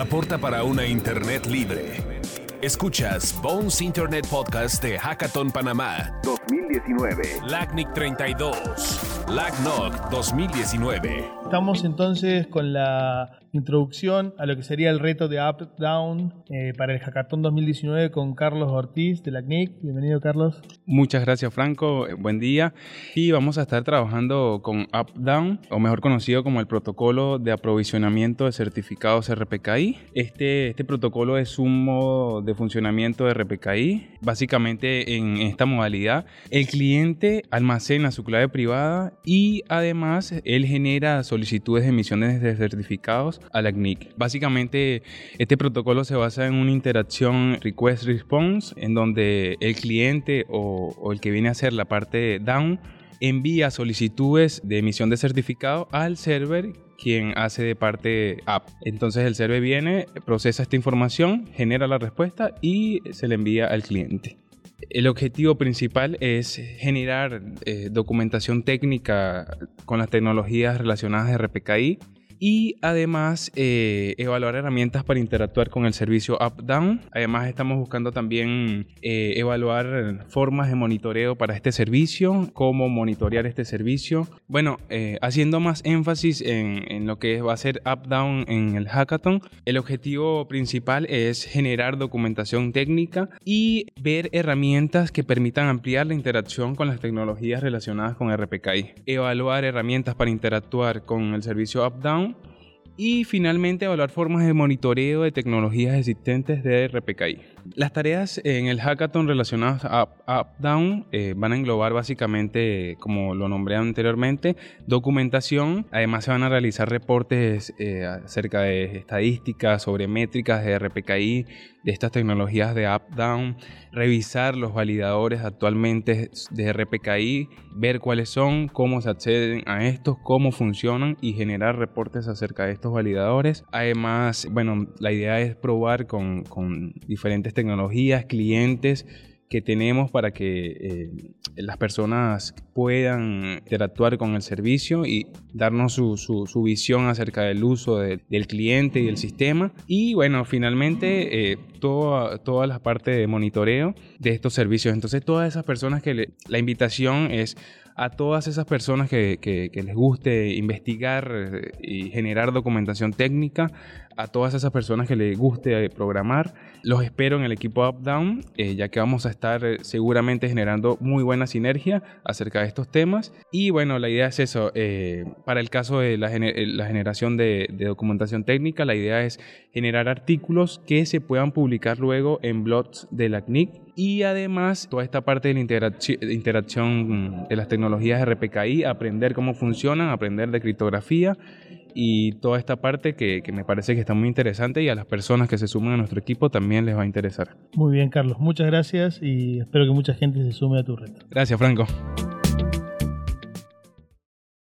aporta para una Internet libre. Escuchas Bones Internet Podcast de Hackathon Panamá 2019. LACNIC 32. LACNOC 2019. Estamos entonces con la introducción a lo que sería el reto de Up Down eh, para el Hackathon 2019 con Carlos Ortiz de la CNIC. Bienvenido, Carlos. Muchas gracias, Franco. Eh, buen día. Y vamos a estar trabajando con Up Down, o mejor conocido como el protocolo de aprovisionamiento de certificados RPKI. Este, este protocolo es un modo de funcionamiento de RPKI. Básicamente, en esta modalidad, el cliente almacena su clave privada y además él genera solicitudes de emisiones de certificados a la CNIC. Básicamente, este protocolo se basa en una interacción request-response, en donde el cliente o, el que viene a hacer la parte down envía solicitudes de emisión de certificado al server quien hace de parte app. Entonces el server viene, procesa esta información, genera la respuesta y se le envía al cliente. El objetivo principal es generar eh, documentación técnica con las tecnologías relacionadas de RPKI y además eh, evaluar herramientas para interactuar con el servicio up-down. Además estamos buscando también eh, evaluar formas de monitoreo para este servicio, cómo monitorear este servicio. Bueno, eh, haciendo más énfasis en, en, lo que va a ser up-down en el hackathon, el objetivo principal es generar documentación técnica y ver herramientas que permitan ampliar la interacción con las tecnologías relacionadas con RPKI. Evaluar herramientas para interactuar con el servicio up-down y finalmente evaluar formas de monitoreo de tecnologías existentes de RPKI. Las tareas en el hackathon relacionadas a Up-Down eh, van a englobar básicamente, como lo nombré anteriormente, documentación. Además se van a realizar reportes eh, acerca de estadísticas sobre métricas de RPKI, de estas tecnologías de Up-Down, revisar los validadores actualmente de RPKI, ver cuáles son, cómo se acceden a estos, cómo funcionan y generar reportes acerca de estos validadores. Además, bueno, la idea es probar con, con diferentes tecnologías, clientes que tenemos para que eh, las personas puedan interactuar con el servicio y darnos su, su, visión acerca del uso del cliente y del sistema. Y bueno, finalmente eh, toda, toda la parte de monitoreo de estos servicios. Entonces todas esas personas que la invitación es a todas esas personas que, les guste investigar eh, y generar documentación técnica, a todas esas personas que les guste eh, programar. Los espero en el equipo UpDown, eh, ya que vamos a estar seguramente generando muy buena sinergia acerca de estos temas. Y bueno, la idea es eso. para el caso de la, generación de, de, documentación técnica, la idea es generar artículos que se puedan publicar luego en blogs de la CNIC y además toda esta parte de la interacción de las tecnologías RPKI, aprender cómo funcionan, aprender de criptografía y toda esta parte que, que, me parece que está muy interesante y a las personas que se suman a nuestro equipo también les va a interesar. Muy bien, Carlos. Muchas gracias y espero que mucha gente se sume a tu reto. Gracias, Franco.